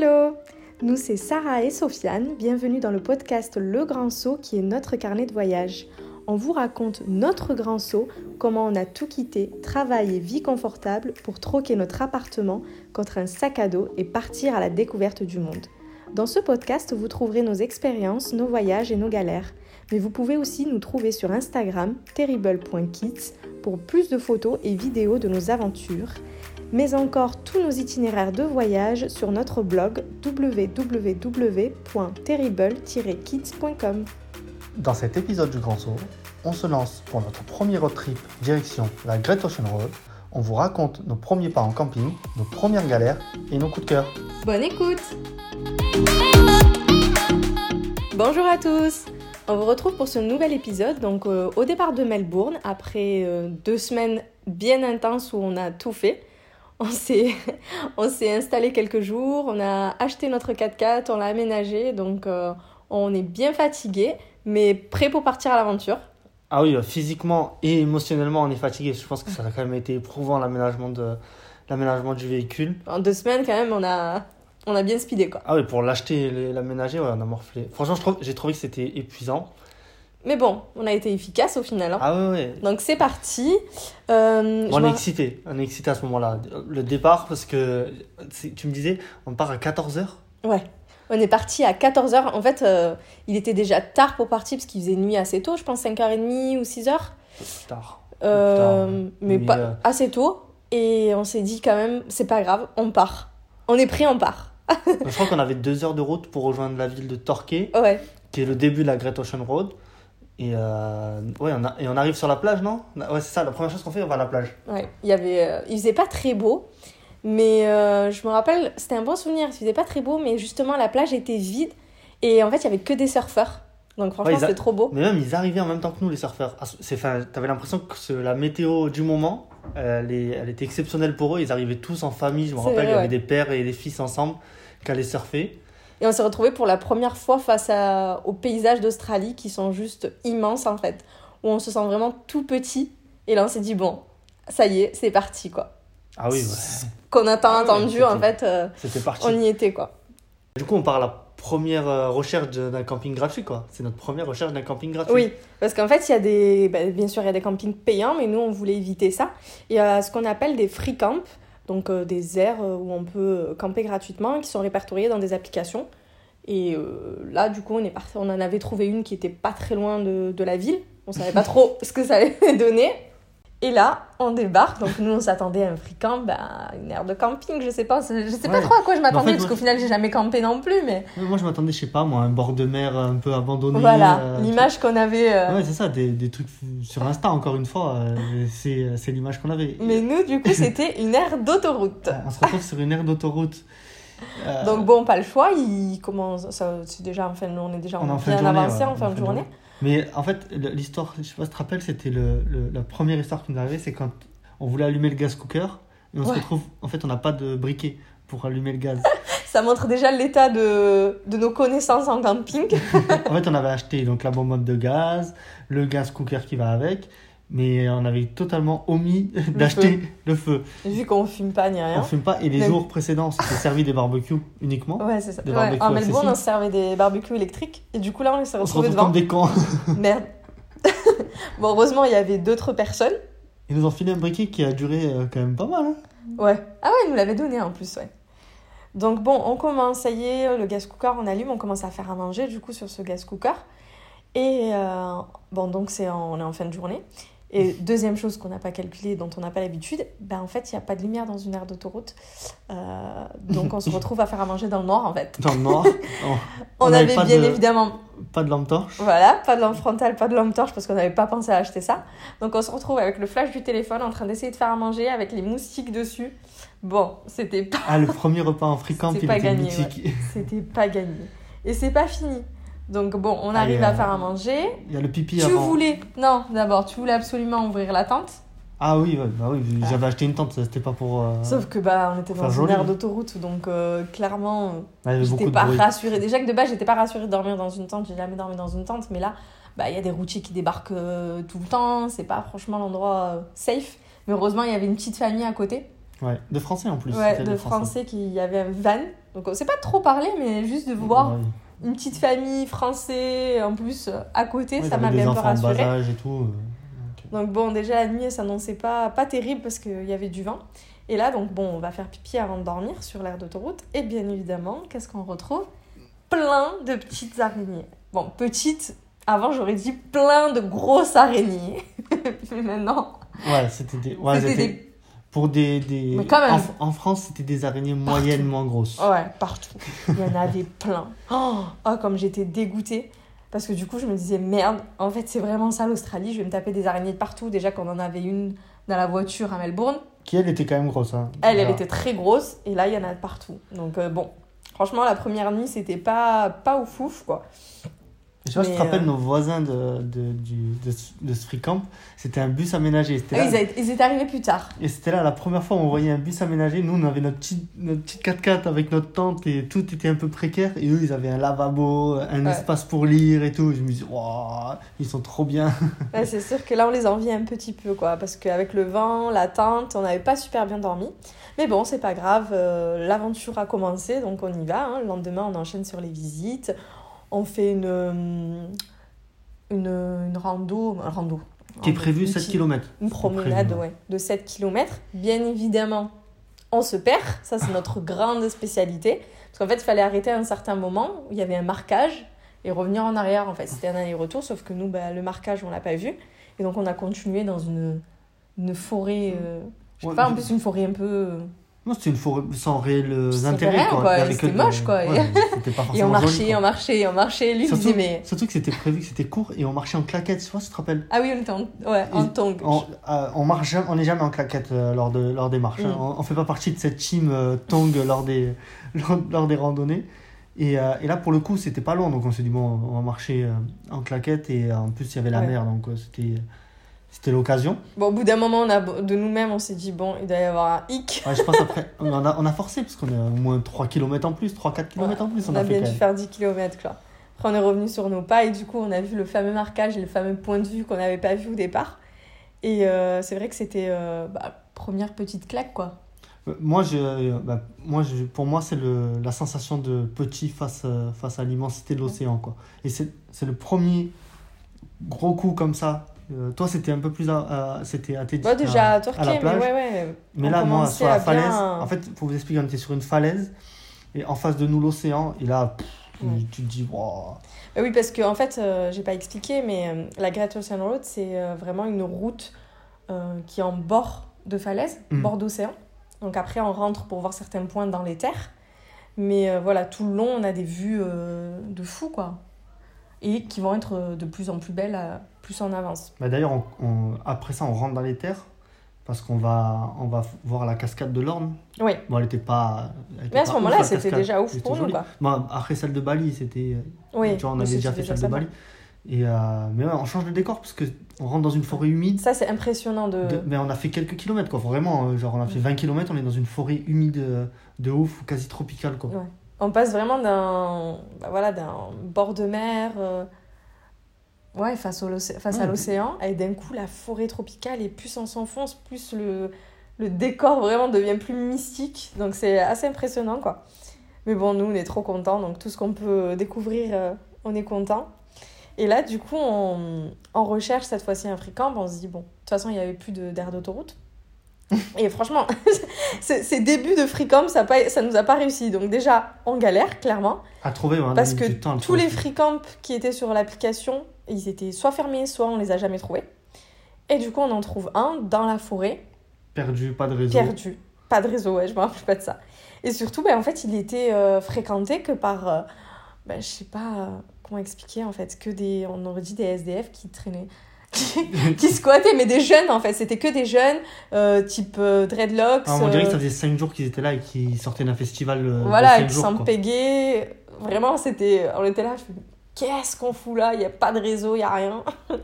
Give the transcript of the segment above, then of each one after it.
Hello Nous c'est Sarah et Sofiane, bienvenue dans le podcast Le Grand Saut qui est notre carnet de voyage. On vous raconte notre grand saut, comment on a tout quitté, travail et vie confortable pour troquer notre appartement contre un sac à dos et partir à la découverte du monde. Dans ce podcast, vous trouverez nos expériences, nos voyages et nos galères. Mais vous pouvez aussi nous trouver sur Instagram terrible.kids pour plus de photos et vidéos de nos aventures mais encore tous nos itinéraires de voyage sur notre blog www.terrible-kids.com. Dans cet épisode du Grand Saut, on se lance pour notre premier road trip direction la Great Ocean Road. On vous raconte nos premiers pas en camping, nos premières galères et nos coups de cœur. Bonne écoute Bonjour à tous On vous retrouve pour ce nouvel épisode, donc euh, au départ de Melbourne, après euh, deux semaines bien intenses où on a tout fait on s'est, on s'est installé quelques jours, on a acheté notre 4x4, on l'a aménagé, donc euh, on est bien fatigué, mais prêt pour partir à l'aventure. Ah oui, euh, physiquement et émotionnellement, on est fatigué. Je pense que ça a quand même été éprouvant l'aménagement, de, l'aménagement du véhicule. En deux semaines, quand même, on a, on a bien speedé. Quoi. Ah oui, pour l'acheter et l'aménager, ouais, on a morflé. Franchement, j'ai trouvé que c'était épuisant. Mais bon, on a été efficace au final. Hein. Ah ouais, ouais. Donc c'est parti. Euh, on est excité, on est excité à ce moment-là. Le départ, parce que tu me disais, on part à 14h Ouais, on est parti à 14h. En fait, euh, il était déjà tard pour partir parce qu'il faisait nuit assez tôt, je pense 5h30 ou 6h. Tard. Euh, mais pas assez tôt. Et on s'est dit quand même, c'est pas grave, on part. On est pris, on part. je crois qu'on avait deux heures de route pour rejoindre la ville de Torquay, ouais. qui est le début de la Great Ocean Road. Et, euh, ouais, on a, et on arrive sur la plage, non? Ouais, c'est ça, la première chose qu'on fait, on va à la plage. Ouais, il, y avait, euh, il faisait pas très beau, mais euh, je me rappelle, c'était un bon souvenir, il faisait pas très beau, mais justement la plage était vide, et en fait il y avait que des surfeurs. Donc franchement, c'était trop beau. Mais même, ils arrivaient en même temps que nous, les surfeurs. Ah, t'avais l'impression que la météo du moment, elle, elle, était exceptionnelle pour eux. Ils arrivaient tous en famille, je me rappelle, il y avait des pères et des fils ensemble qui allaient surfer. Et on s'est retrouvés pour la première fois face à, aux paysages d'Australie qui sont juste immenses en fait. Où on se sent vraiment tout petit. Et là on s'est dit, bon, ça y est, c'est parti quoi. Ah oui, ouais. Qu'on a tant ah entendu en fait. Euh, c'était parti. On y était quoi. Du coup, on part à la première euh, recherche d'un camping gratuit quoi. C'est notre première recherche d'un camping gratuit. Oui, parce qu'en fait, il y a des. Bah, bien sûr, il y a des campings payants, mais nous on voulait éviter ça. Il y a ce qu'on appelle des free camps donc euh, des aires euh, où on peut camper gratuitement, qui sont répertoriées dans des applications. Et euh, là, du coup, on, est parti, on en avait trouvé une qui était pas très loin de, de la ville. On savait pas trop ce que ça allait donner. Et là, on débarque. Donc, nous, on s'attendait à un free camp, bah, une aire de camping, je sais pas. Je sais pas trop à quoi je m'attendais, parce qu'au final, j'ai jamais campé non plus. Mais... Moi, je m'attendais, je sais pas, moi, un bord de mer un peu abandonné. Voilà, l'image qu'on avait. Euh... Ouais, c'est ça, des, des, trucs sur Insta, encore une fois. Euh, c'est l'image qu'on avait. Mais nous, du coup, c'était une aire d'autoroute. on se retrouve sur une aire d'autoroute. Euh, Donc, bon, pas le choix. Il commence. C'est déjà, enfin, on est déjà on bien avancé en fin de journée. Mais en fait, l'histoire, je sais pas si tu te rappelles, c'était le, la première histoire qui nous arrivait, c'est quand on voulait allumer le gaz cooker et on se retrouve, en fait, on n'a pas de briquet pour allumer le gaz. Ça montre déjà l'état de, de, nos connaissances en camping. en fait, on avait acheté donc la bonbonne de gaz, le gaz cooker qui va avec, mais on avait totalement omis d'acheter le feu. Vu qu'on fume pas ni rien. On fume pas et les jours précédents, on s'était servi des barbecues uniquement. Ouais, c'est ça. En Melbourne, on servait des barbecues électriques et du coup là, on s'est retrouvés devant. comme des cons. Merde. bon, heureusement, il y avait d'autres personnes. Ils nous ont filé un briquet qui a duré euh, quand même pas mal. Hein. Ouais. Ah ouais, ils nous l'avaient donné en plus, ouais. Donc bon, on commence, ça y est, le gaz cooker, on allume, on commence à faire à manger du coup sur ce gaz cooker. Et euh, bon, donc c'est on est en fin de journée. Et deuxième chose qu'on n'a pas calculé, dont on n'a pas l'habitude, ben en fait, il n'y a pas de lumière dans une aire d'autoroute. Euh, donc on se retrouve à faire à manger dans le noir, en fait. Dans le noir On, avait bien évidemment... Pas de lampe torche Voilà, pas de lampe frontale, pas de lampe torche, parce qu'on n'avait pas pensé à acheter ça. Donc on se retrouve avec le flash du téléphone en train d'essayer de faire à manger avec les moustiques dessus. Bon, c'était pas... Ah, le premier repas en fricamp, il pas était gagné, C'était pas gagné. Et c'est pas fini. Donc bon, on arrive à faire à manger. Il y a le pipi tu avant. voulais, non, d'abord, tu voulais absolument ouvrir la tente. Ah oui, bah oui j'avais acheté une tente, c'était pas pour. Euh, Sauf que bah on était dans une aire d'autoroute, donc euh, clairement, j'étais pas rassurée. Déjà que de base, j'étais pas rassurée de dormir dans une tente, j'ai jamais dormi dans une tente, mais là, bah il y a des routiers qui débarquent euh, tout le temps, c'est pas franchement l'endroit safe. Mais heureusement, il y avait une petite famille à côté. Ouais, de français en plus. Ouais, de français. qui y avait un van. Donc on sait pas trop parler, mais juste de voir une petite famille français en plus à côté, ça m'a bien peu rassuré. Bas âge et tout. Donc bon, déjà la nuit, ça s'annonçait pas, pas terrible parce qu'il y avait du vent. Et là, donc bon, on va faire pipi avant de dormir sur l'air d'autoroute. Et bien évidemment, qu'est-ce qu'on retrouve? Plein de petites araignées. Bon, petites, avant j'aurais dit plein de grosses araignées. Mais maintenant. Ouais, c'était des. Ouais, des pour des. des... En, France, c'était des araignées moyennement grosses. Ouais, partout. Il y en avait plein. Oh, oh, comme j'étais dégoûtée. Parce que du coup, je me disais, merde, en fait, c'est vraiment ça l'Australie. Je vais me taper des araignées de partout. Déjà qu'on en avait une dans la voiture à Melbourne. Qui, elle, était quand même grosse. Hein. Elle, elle était très grosse. Et là, il y en a de partout. Donc, euh, bon, franchement, la première nuit, c'était pas, pas ouf ouf, quoi. Je sais pas si tu te rappelles, euh, nos voisins de, de, du, de, de ce free camp, c'était un bus aménagé. Ah, ils, ils, étaient arrivés plus tard. Et c'était là la première fois où on voyait un bus aménagé. Nous, on avait notre petite, notre petite 4x4 avec notre tente et tout était un peu précaire. Et eux, ils avaient un lavabo, un espace pour lire et tout. je me dis, waouh, ils sont trop bien. Ouais, c'est sûr que là, on les envie un petit peu, quoi. Parce qu'avec le vent, la tente, on n'avait pas super bien dormi. Mais bon, c'est pas grave, euh, l'aventure a commencé, donc on y va. Hein. Le lendemain, on enchaîne sur les visites on fait une, euh, une, une rando, un rando. Qui est prévu 7 km. Une promenade, ouais, de 7 km. Bien évidemment, on se perd. Ça, c'est notre grande spécialité. Parce qu'en fait, il fallait arrêter à un certain moment où il y avait un marquage et revenir en arrière. En fait, c'était un aller-retour, sauf que nous, bah, le marquage, on l'a pas vu. Et donc, on a continué dans une, une forêt. Euh, je sais pas, en plus, une forêt un peu non, c'était une forêt sans réel euh, intérêt. quoi. C'était moche, quoi. et on marchait, on marchait, on marchait. Lui, surtout, disait, mais... surtout que c'était prévu que c'était court et on marchait en claquette, tu vois, tu te rappelles Ah oui, on était en, ouais, en tongue. On, euh, on, marche, on n'est jamais en claquette euh, lors, de, lors des marches. Hein. Mm. On, ne fait pas partie de cette team tongue lors, des, lors, des randonnées. Et, et, là, pour le coup, c'était pas loin, donc on s'est dit, bon, on va marcher en claquette et en plus, il y avait la mer, donc c'était c'était l'occasion. Bon, au bout d'un moment, on a, de nous-mêmes, on s'est dit, bon, il doit y avoir un hic. je pense après, on a, on a forcé, parce qu'on a au moins 3 km en plus, 3-4 km en plus. On, a, bien dû faire 10 km, quoi. Après, on est revenu sur nos pas, et du coup, on a vu le fameux marquage et le fameux point de vue qu'on n'avait pas vu au départ. Et euh, c'est vrai que c'était euh, bah, première petite claque, quoi. Euh, moi, je, bah, moi je, pour moi, c'est la sensation de petit face, face à l'immensité de l'océan, quoi. Et c'est le premier gros coup comme ça euh, toi, c'était un peu plus à, c'était à, bah, déjà à, Turquie, mais ouais, ouais. Mais là, moi, sur la falaise, en fait, pour vous expliquer, on était sur une falaise et en face de nous l'océan et là, tu, te dis, wow. Bah oui, parce que en fait, euh, j'ai pas expliqué, mais euh, la Great Ocean Road, c'est vraiment une route qui est en bord de falaise, mm. bord d'océan. Donc après, on rentre pour voir certains points dans les terres. Mais voilà, tout le long, on a des vues de fou, quoi. Et qui vont être de plus en plus belles plus en avance. Bah D'ailleurs, on, après ça, on rentre dans les terres parce qu'on va, on va voir la cascade de l'Orne. Oui. Bon, elle n'était pas. Mais à ce moment-là, c'était déjà ouf pour nous. Quoi. Bon, après celle de Bali, c'était. Oui, tu vois, on avait déjà fait celle de Bali. Et euh, mais ouais, on change de décor parce qu'on rentre dans une forêt humide. Ça, c'est impressionnant de... Mais on a fait quelques kilomètres, quoi. Vraiment, euh, genre, on a fait 20 km, on est dans une forêt humide euh, de ouf, quasi tropicale, quoi. Ouais. On passe vraiment d'un bah, voilà, bord de mer Ouais, face, au face à l'océan. Et d'un coup, la forêt tropicale, et plus on s'enfonce, plus le, le décor vraiment devient plus mystique. Donc c'est assez impressionnant, quoi. Mais bon, nous, on est trop contents. Donc tout ce qu'on peut découvrir, euh, on est content. Et là, du coup, on, on recherche cette fois-ci un free-camp. On se dit, bon, de toute façon, il n'y avait plus d'air d'autoroute. Et franchement, ces débuts de FreeCamp, ça, pas, ça nous a pas réussi. Donc déjà, on galère, clairement. À trouver, ouais, Parce que tous les FreeCamp qui étaient sur l'application, ils étaient soit fermés, soit on les a jamais trouvés. Et du coup, on en trouve un dans la forêt. Perdu, pas de réseau. Perdu, pas de réseau, ouais, je me rappelle pas de ça. Et surtout, ben, en fait, il était euh, fréquenté que par, euh, ben, je sais pas euh, comment expliquer, en fait, que des, on aurait dit des SDF qui traînaient qui squattaient, mais des jeunes en fait. C'était que des jeunes, euh, type euh, dreadlocks. Ah, on dirait que ça faisait 5 jours qu'ils étaient là et qu'ils sortaient d'un festival. Euh, voilà, qui s'en péguaient. Vraiment, c'était. On était là, je qu'est-ce qu'on fout là? Il n'y a pas de réseau, il n'y a rien.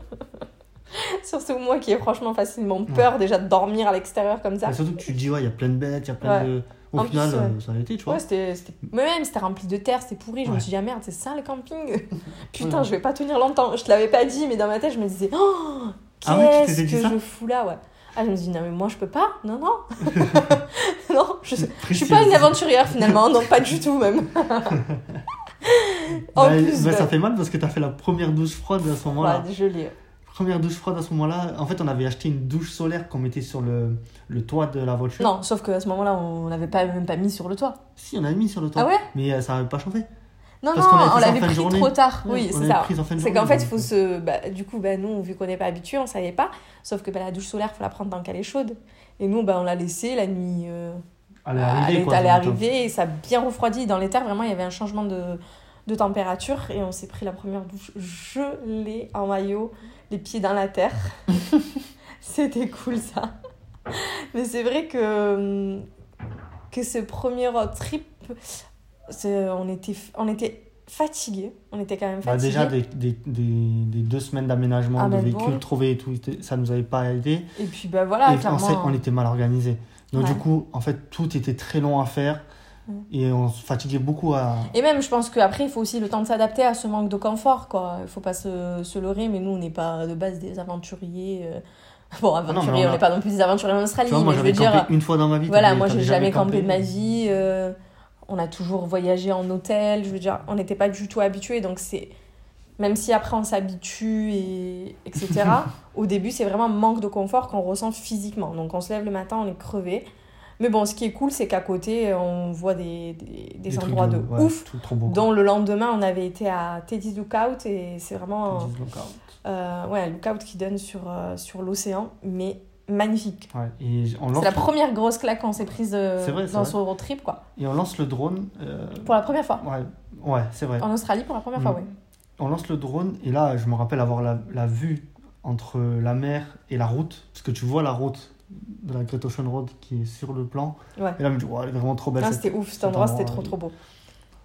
surtout moi qui ai franchement facilement peur déjà de dormir à l'extérieur comme ça. surtout que tu te dis, ouais, il y a plein de bêtes, il y a plein de. Au final, ça a été, tu vois. Ouais, c'était. Même, c'était rempli de terre, c'était pourri. Je me suis dit, ah merde, c'est ça le camping Putain, je vais pas tenir longtemps. Je te l'avais pas dit, mais dans ma tête, je me disais, oh, ah qu'est-ce que je fous là, ouais. Ah, je me dis, non, mais moi, je peux pas. Non, non. non, je, je suis pas une aventurière finalement, non, pas du tout même. en bah, plus, bah, ça fait mal parce que tu as fait la première douche froide à ce moment-là. Ouais, je l'ai. Première douche froide à ce moment-là. En fait, on avait acheté une douche solaire qu'on mettait sur le, le toit de la voiture. Non, sauf qu'à ce moment-là, on l'avait pas, même pas mis sur le toit. Si, on l'avait mis sur le toit. Ah ouais? Mais euh, ça n'avait pas chauffé. Non, non, on l'avait pris trop tard. oui, c'est ça. C'est qu'en fait, il faut se. Bah, du coup, bah, nous, vu qu'on n'est pas habitué, on savait pas. Sauf que bah, la douche solaire, il faut la prendre tant qu'elle est chaude. Et nous, bah, on l'a laissée la nuit. Euh... Elle est arrivée. Elle, est arrivée et ça a bien refroidi. Dans les terres, vraiment, il y avait un changement de, de température. Et on s'est pris la première douche gelée en maillot, les pieds dans la terre. C'était cool, ça. Mais c'est vrai que, que ce premier road trip on était, on était fatigués. On était quand même bah, fatigués. déjà, des, des, des, deux semaines d'aménagement, de véhicules trouvés et tout, ça nous avait pas aidé. Et puis, bah voilà, et clairement. On, était mal organisé. Donc, du coup, en fait, tout était très long à faire. Et on se fatiguait beaucoup à. Et même, je pense qu'après, il faut aussi le temps de s'adapter à ce manque de confort, quoi. Il faut pas se, se leurrer, mais nous, on n'est pas de base des aventuriers. Euh, bon, ah aventuriers, on n'est pas non plus des aventuriers en Australie. moi, je veux dire. une fois dans ma vie. Voilà, moi, j'ai jamais campé, de ma vie. Euh, on a toujours voyagé en hôtel, je veux dire, on n'était pas du tout habitués, donc c'est même si après on s'habitue et etc. au début c'est vraiment un manque de confort qu'on ressent physiquement. Donc on se lève le matin, on est crevé. Mais bon, ce qui est cool, c'est qu'à côté, on voit des, des, endroits de, ouf. dont le lendemain, on avait été à Teddy's Lookout et c'est vraiment. Teddy's Lookout. Euh, ouais, Lookout qui donne sur, euh, sur l'océan. Mais magnifique. C'est la première grosse claque qu'on s'est prise euh, dans son road trip. Quoi. Et on lance le drone. Euh, pour la première fois. Ouais, ouais c'est vrai. En Australie pour la première fois, mm. oui. On lance le drone et là, je me rappelle avoir la, la, vue entre la mer et la route. Parce que tu vois la route de la Great Ocean Road qui est sur le plan. Ouais. Et là, je me dis, elle est vraiment trop belle. Ah, c'était ouf, cet endroit, c'était trop, trop beau.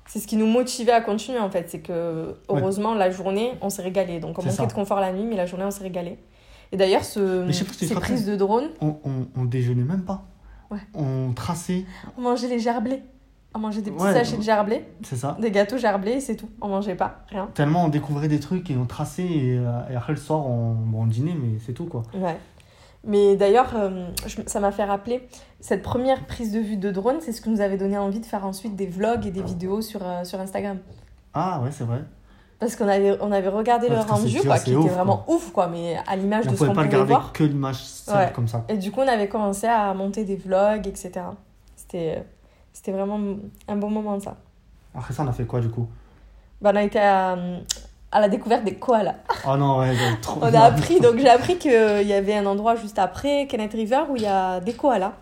C'est ce qui nous motivait à continuer en fait. C'est que, heureusement, la journée, on s'est régalé. Donc, on manquait de confort la nuit, mais la journée, on s'est régalé. Et d'ailleurs, ce, ces prises de drone. On, on, on, déjeunait même pas. Ouais. On traçait. On mangeait les gerblés. On mangeait des petits sachets de gerblés. C'est ça. Des gâteaux gerblés, c'est tout. On mangeait pas, rien. Tellement on découvrait des trucs et on traçait. Et, euh, et après le soir, on, bon, on dînait, mais c'est tout quoi. Ouais. Mais d'ailleurs, euh, ça m'a fait rappeler, cette première prise de vue de drone, c'est ce qui nous avait donné envie de faire ensuite des vlogs et des vidéos sur, euh, sur Instagram. Ah ouais, c'est vrai. Parce qu'on avait, on avait regardé le rendu, quoi, qui était vraiment ouf, quoi, mais à l'image de ce qu'on pouvait pas regarder que l'image comme ça. Et du coup, on avait commencé à monter des vlogs, etc. C'était, c'était vraiment un bon moment, ça. Après ça, on a fait quoi, du coup? Bah, On a été à, à la découverte des koalas. Oh non, ouais, trop On a appris, donc j'ai appris qu'il y avait un endroit juste après Kenneth River où il y a des koalas.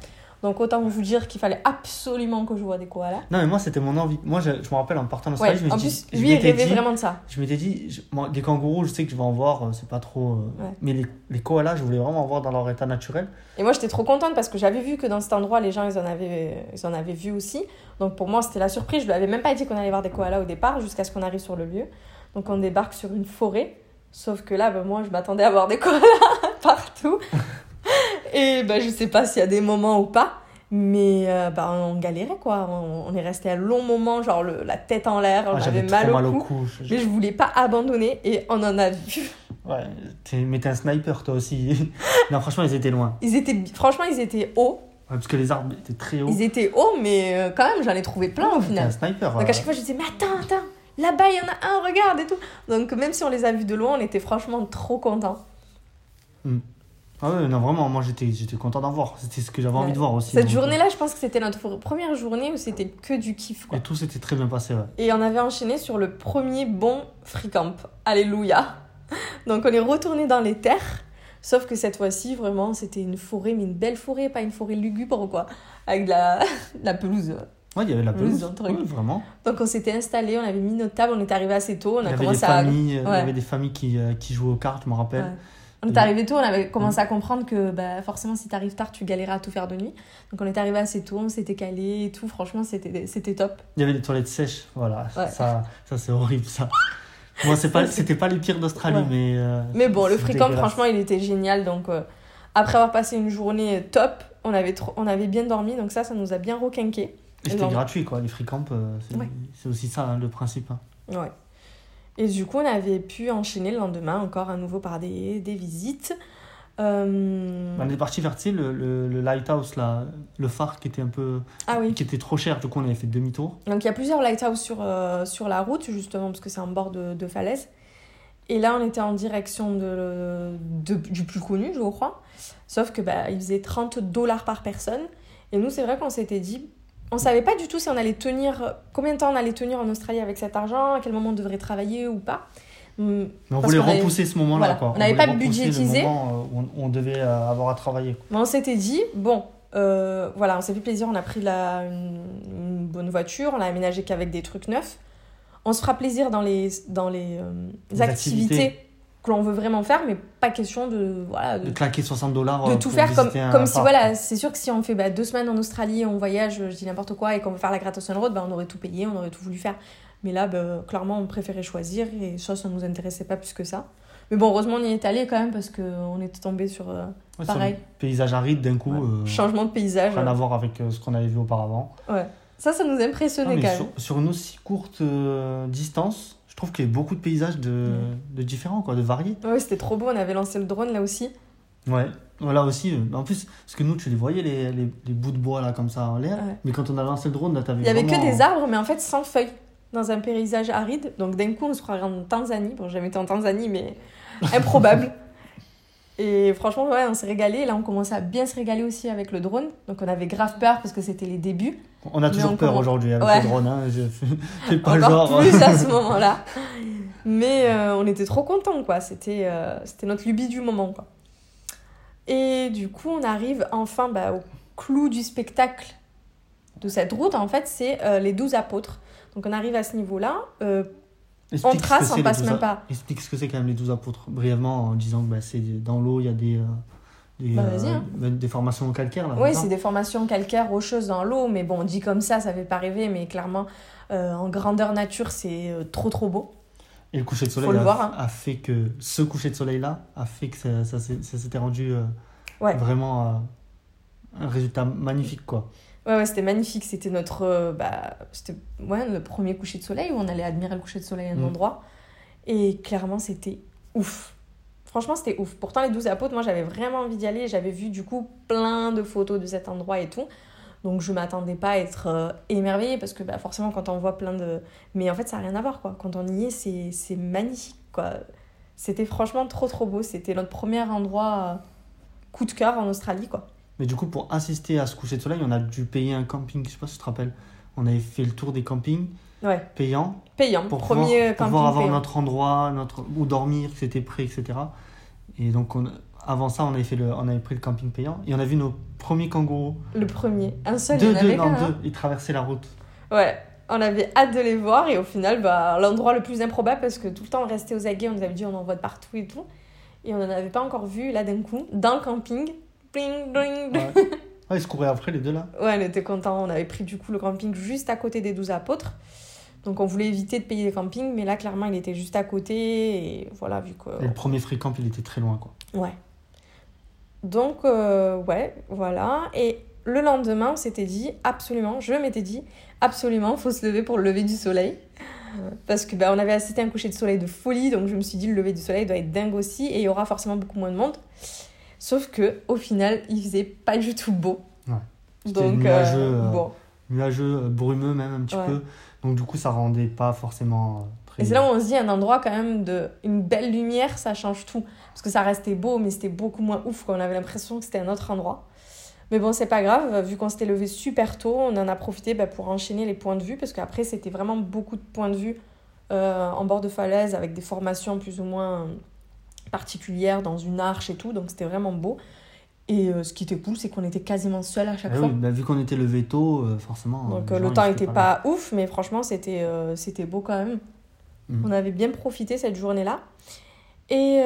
Donc autant vous dire qu'il fallait absolument que je vois des koalas. Non mais moi c'était mon envie. Moi je, je me rappelle en partant en Australie, je me en plus, lui il rêvait vraiment de ça. Je m'étais dit, des kangourous je sais que je vais en voir, euh, c'est pas trop... Euh, mais les, les, koalas je voulais vraiment en voir dans leur état naturel. Et moi j'étais trop contente parce que j'avais vu que dans cet endroit les gens ils en avaient, ils en avaient vu aussi. Donc pour moi c'était la surprise, je lui avais même pas dit qu'on allait voir des koalas au départ jusqu'à ce qu'on arrive sur le lieu. Donc on débarque sur une forêt. Sauf que là, ben, moi, je m'attendais à voir des koalas partout. Et ben, je sais pas s'il y a des moments ou pas. Mais euh, bah, on galérait quoi. On, est resté un long moment, genre le, la tête en l'air, ah, j'avais mal, au, cou, Mais je voulais pas abandonner et on en a vu. Ouais, mais t'es un sniper toi aussi. non, franchement, ils étaient loin. Ils étaient, franchement, ils étaient hauts. parce que les arbres étaient très hauts. Ils étaient hauts, mais euh, quand même, j'en ai trouvé plein au final. un sniper. Donc à chaque fois, je disais, mais attends, attends, là-bas, il y en a un, regarde et tout. Donc même si on les a vus de loin, on était franchement trop contents. Hmm. Ah ouais, non, vraiment, moi j'étais, j'étais content d'en voir. C'était ce que j'avais envie de voir aussi. Cette journée-là, je pense que c'était notre première journée où c'était que du kiff. Quoi. Et tout s'était très bien passé, ouais. Et on avait enchaîné sur le premier bon free camp. Alléluia. Donc on est retourné dans les terres. Sauf que cette fois-ci, vraiment, c'était une forêt, mais une belle forêt, pas une forêt lugubre, quoi. Avec de la, la pelouse. Ouais, il y avait la pelouse. vraiment. Donc on s'était installé, on avait mis notre table, on est arrivé assez tôt. On a il, y commencé à... familles, il y avait des familles qui, euh, qui jouaient aux cartes, je me rappelle. On est arrivé tôt, on avait commencé à comprendre que bah, forcément, si tu arrives tard, tu galérais à tout faire de nuit. Donc on est arrivé assez tôt, on s'était calé et tout. Franchement, c'était, top. Il y avait des toilettes sèches, voilà. Ça, ça c'est horrible, ça. Moi, pas, c'était pas les pires d'Australie, mais. Euh, mais bon, le free camp, franchement, il était génial. Donc euh, après avoir passé une journée top, on avait, trop, on avait bien dormi. Donc ça, ça nous a bien requinqué. Et c'était gratuit, quoi. Les free camps, euh, c'est, aussi ça, hein, le principe. Hein. Ouais. Et du coup, on avait pu enchaîner le lendemain encore à nouveau par des, des visites. Euh, On est parti vers le, le, le lighthouse, là, le phare qui était un peu. Ah oui. qui était trop cher, du coup on avait fait demi-tour. Donc il y a plusieurs lighthouses sur, euh, sur la route, justement, parce que c'est en bord de, de falaise. Et là, on était en direction de, de- du plus connu, je crois. Sauf que bah, il faisait 30 dollars par personne. Et nous, c'est vrai qu'on s'était dit, on savait pas du tout si on allait tenir, combien de temps on allait tenir en Australie avec cet argent, à quel moment on devrait travailler ou pas. Hum, Mais on Parce voulait avait- repousser ce moment-là. voilà, quoi. on n'avait pas budgétisé. Le moment euh, où on, on devait euh, avoir à travailler. Mais on s'était dit, bon, euh, voilà, on s'est fait plaisir, on a pris la, une, une bonne voiture, on l'a aménagé qu'avec des trucs neufs. On se fera plaisir dans les, dans les, euh, Les activités, activités. Que l'on veut vraiment faire, mais pas question de, voilà, de, De claquer 60 dollars. de tout pour faire comme, un comme si, voilà, c'est sûr que si on fait bah, deux semaines en Australie, on voyage, je dis n'importe quoi, et qu'on veut faire la Grattation Road, bah, on aurait tout payé, on aurait tout voulu faire. Mais là, bah, clairement, on préférait choisir, et ça, ça nous intéressait pas plus que ça. Mais bon, heureusement, on y est allé quand même, parce qu'on était tombé sur euh, Ouais, pareil. le paysage aride d'un coup. Ouais. euh, changement de paysage. rien à voir avec euh, ce qu'on avait vu auparavant. Ouais. Ça, ça nous impressionnait quand sur, même. sur une aussi courte distance, trouve qu'il y a beaucoup de paysages de, Mm. de différents, quoi, de variés. Ouais, c'était trop beau. On avait lancé le drone là aussi. Ouais, voilà aussi. euh, En plus, parce que nous, tu les voyais, les, les, les bouts de bois là, comme ça en l'air. Ouais. Mais quand on a lancé le drone, là, t'avais Il y avait que des arbres, mais en fait sans feuilles, dans un paysage aride. Donc d'un coup, on se croirait en Tanzanie. Bon, j'ai jamais été en Tanzanie, mais improbable. Et franchement, ouais, on s'est régalé. Là, on commençait à bien se régaler aussi avec le drone. Donc on avait grave peur parce que c'était les débuts. On a toujours on peur commence- aujourd'hui avec Ouais. le drone. Hein. Je fais pas Encore genre. plus à ce moment-là. Mais euh, on était trop contents, quoi. C'était euh, c'était notre lubie du moment, quoi. Et du coup, on arrive enfin bah, au clou du spectacle de cette route. En fait, c'est euh, les douze apôtres. Donc on arrive à ce niveau-là. Euh, Explique on trace, on passe même pas. Explique ce que c'est quand même les 12 apôtres, brièvement, en disant que bah, c'est dans l'eau, il y a des, euh, des, Bah, vas-y, hein. bah, des formations calcaires. Là, Oui, c'est des formations calcaires rocheuses dans l'eau, mais bon, dit comme ça, ça fait pas rêver, mais clairement, euh, en grandeur nature, c'est euh, trop trop beau. Et le coucher de soleil le a, voir, hein. a fait que ce coucher de soleil-là a fait que ça, ça, s'était rendu euh, Ouais. vraiment euh, un résultat magnifique. quoi. Ouais, ouais, c'était magnifique. C'était notre. euh, bah, c'était ouais, le premier coucher de soleil où on allait admirer le coucher de soleil à un Mm. endroit. Et clairement, c'était ouf. Franchement, c'était ouf. Pourtant, les 12 apôtres, moi, j'avais vraiment envie d'y aller. J'avais vu, du coup, plein de photos de cet endroit et tout. Donc, je m'attendais pas à être euh, émerveillée parce que, bah, forcément, quand on voit plein de. Mais en fait, ça n'a rien à voir, quoi. Quand on y est, c'est c'est magnifique, quoi. C'était franchement trop, trop beau. C'était notre premier endroit euh, coup de cœur en Australie, quoi. Mais du coup, pour assister à ce coucher de soleil, on a dû payer un camping. Je sais pas si tu te rappelles. On avait fait le tour des campings Ouais, payants payant. pour Premier pouvoir, pour camping pouvoir avoir payant. notre endroit, notre, où dormir, que c'était prêt, etc. Et donc, on, avant ça, on avait, fait le, on avait pris le camping payant et on a vu nos premiers kangourous. Le premier. Un seul, il y Deux, en avait deux, non, hein. deux. Ils traversaient la route. Ouais, on avait hâte de les voir et au final, bah, l'endroit le plus improbable parce que tout le temps on restait aux aguets, on nous avait dit on en voit de partout et tout. Et on n'en avait pas encore vu là d'un coup, dans le camping. Bling, bling. Ouais. Ouais, ils se couraient après, les deux là. Ouais, on était contents. On avait pris du coup le camping juste à côté des 12 apôtres. Donc on voulait éviter de payer les campings, mais là clairement il était juste à côté. Et voilà, vu que. Et le premier free camp, il était très loin. quoi. Ouais. Donc, euh, ouais, voilà. Et le lendemain, on s'était dit, absolument, je m'étais dit, absolument, faut se lever pour le lever du soleil. Parce que bah, on avait assisté à un coucher de soleil de folie, donc je me suis dit, le lever du soleil doit être dingue aussi, et il y aura forcément beaucoup moins de monde. Sauf que au final, il faisait pas du tout beau. Ouais. C'était Donc, nuageux, euh, euh, bon. Nuageux, euh, brumeux même un petit Ouais. peu. Donc du coup, ça rendait pas forcément euh, très... Et c'est là où on se dit, un endroit quand même de une belle lumière, ça change tout. Parce que ça restait beau, mais c'était beaucoup moins ouf. Quoi. On avait l'impression que c'était un autre endroit. Mais bon, c'est pas grave, vu qu'on s'était levé super tôt, on en a profité bah, pour enchaîner les points de vue, parce qu'après, c'était vraiment beaucoup de points de vue euh, en bord de falaise, avec des formations plus ou moins particulières dans une arche et tout, donc c'était vraiment beau. Et euh, ce qui était cool, c'est qu'on était quasiment seuls à chaque Ah fois. oui, bah, vu qu'on était levé tôt, euh, forcément. Donc euh, le temps étaient était là. pas ouf, mais franchement, c'était c'était beau quand même. Mhm. On avait bien profité cette journée-là. Et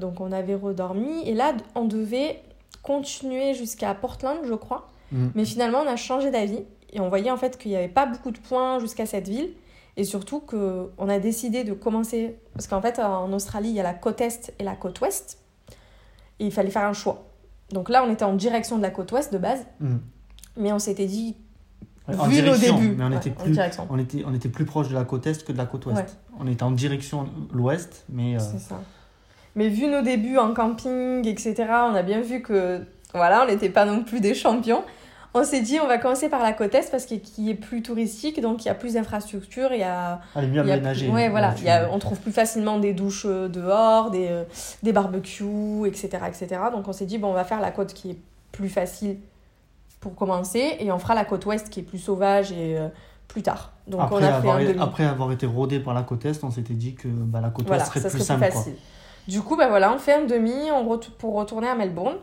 donc on avait redormi. Et là, on devait continuer jusqu'à Portland, je crois. Mhm. Mais finalement, on a changé d'avis. Et on voyait en fait qu'il n'y avait pas beaucoup de points jusqu'à cette ville. Et surtout qu'on a décidé de commencer. Parce qu'en fait, en Australie, il y a la côte Est et la côte Ouest. Et il fallait faire un choix. Donc là, on était en direction de la côte Ouest de base. Mhm. Mais on s'était dit, En vu nos débuts. Mais on Ouais, était plus on était, on était plus proche de la côte est que de la côte ouest. Ouais. On était en direction l'ouest, mais euh, C'est ça. Mais vu nos débuts en camping, etc., on a bien vu que voilà, on n'était pas non plus des champions. On s'est dit, on va commencer par la côte est parce qu'il est plus touristique, donc il y a plus d'infrastructures. Il y a, Elle est mieux il y a aménagée. ouais, voilà. là-dessus. Il y a- on trouve plus facilement des douches euh, dehors, des, euh, des barbecues, etc., etc. Donc on s'est dit, bon, on va faire la côte qui est plus facile pour commencer et on fera la côte ouest qui est plus sauvage et euh, plus tard. Donc après, on a fait avoir, un après avoir été rodé par la côte est, on s'était dit que bah, la côte Voilà, ouest serait ça plus serait simple. plus quoi. facile. Du coup, bah voilà, on fait un demi on ret- pour retourner à Melbourne.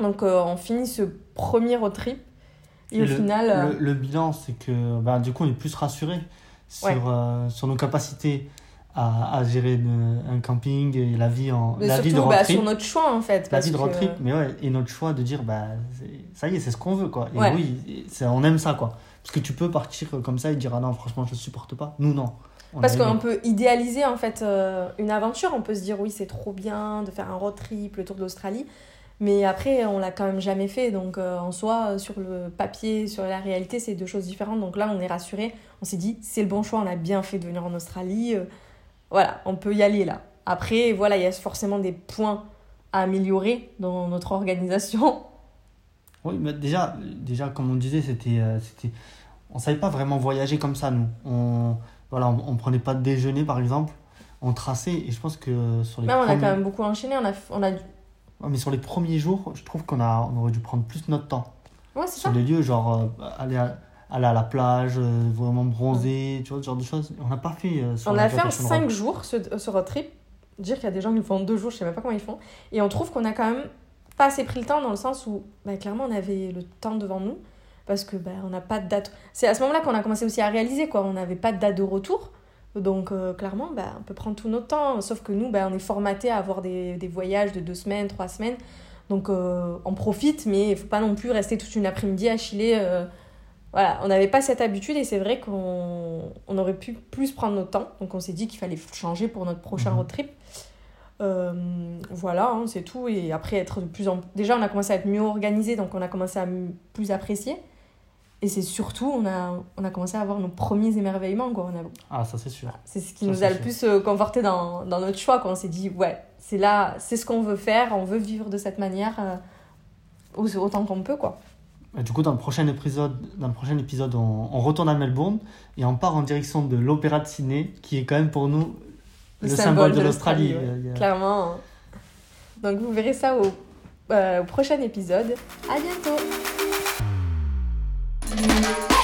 Donc euh, on finit ce premier road trip. Et, Et au le, final, euh, le, le bilan, c'est que bah, du coup, on est plus rassuré sur, Ouais. euh, sur nos capacités à, à gérer une- un camping et la vie, en, mais la vie de road bah, trip. sur notre choix en fait. La vie de road que- trip, mais ouais, et notre choix de dire, bah, ça y est, c'est ce qu'on veut, quoi. Et Ouais. oui, on aime ça, quoi. Parce que tu peux partir comme ça et dire, ah non, franchement, je supporte pas. Nous, non. On Parce qu'on peut idéaliser en fait euh, une aventure, on peut se dire oui c'est trop bien de faire un road trip, le tour de l'Australie, mais après on l'a quand même jamais fait, donc euh, en soi sur le papier, sur la réalité c'est deux choses différentes, donc là on est rassuré, on s'est dit c'est le bon choix, on a bien fait de venir en Australie, euh, voilà on peut y aller là. Après voilà il y a forcément des points à améliorer dans notre organisation. Oui, mais déjà, déjà comme on disait, c'était, euh, c'était, on savait pas vraiment voyager comme ça, nous. On, voilà, on, on prenait pas de déjeuner, par exemple. On traçait, et je pense que sur les on a quand même beaucoup enchaîné, on a, on a... Mais sur les premiers jours, je trouve qu'on a, on aurait dû prendre plus notre temps. Ouais c'est Sur ça. les lieux, genre euh, aller, à, aller à la plage, euh, vraiment bronzer, tu vois, ce genre de choses. On n'a pas fait euh, sur On a fait en Vacation 5 Road. jours ce, ce road trip. Dire qu'il y a des gens qui le font en 2 jours, je sais même pas comment ils font. Et on trouve qu'on a quand même pas assez pris le temps dans le sens où bah, clairement on avait le temps devant nous parce que bah, on n'a pas de date. C'est à ce moment-là qu'on a commencé aussi à réaliser quoi. On n'avait pas de date de retour. Donc euh, clairement, bah, on peut prendre tout notre temps. Sauf que nous, bah, on est formaté à avoir des, des voyages de 2 semaines, 3 semaines. Donc euh, on profite, mais il faut pas non plus rester toute une après-midi à chiller. euh, voilà, on n'avait pas cette habitude et c'est vrai qu'on on aurait pu plus prendre notre temps. Donc on s'est dit qu'il fallait changer pour notre prochain Mhm. road trip. Voilà, hein, c'est tout. Et après, être de plus en Déjà, on a commencé à être mieux organisé, donc on a commencé à plus apprécier. Et c'est surtout, on a, on a commencé à avoir nos premiers émerveillements. Quoi. On a... Ah, ça c'est sûr. C'est ce qui Ça, nous a le sûr. plus euh, conforté dans, dans notre choix. Quand on s'est dit, ouais, c'est là, c'est ce qu'on veut faire, on veut vivre de cette manière euh, au- autant qu'on peut. quoi. Et du coup, dans le prochain épisode, dans le prochain épisode on, on retourne à Melbourne et on part en direction de l'Opéra de Sydney, qui est quand même pour nous le, symbole, de l'Australie. ouais. A- Clairement. Donc vous verrez ça au, euh, au prochain épisode. À bientôt Thank you.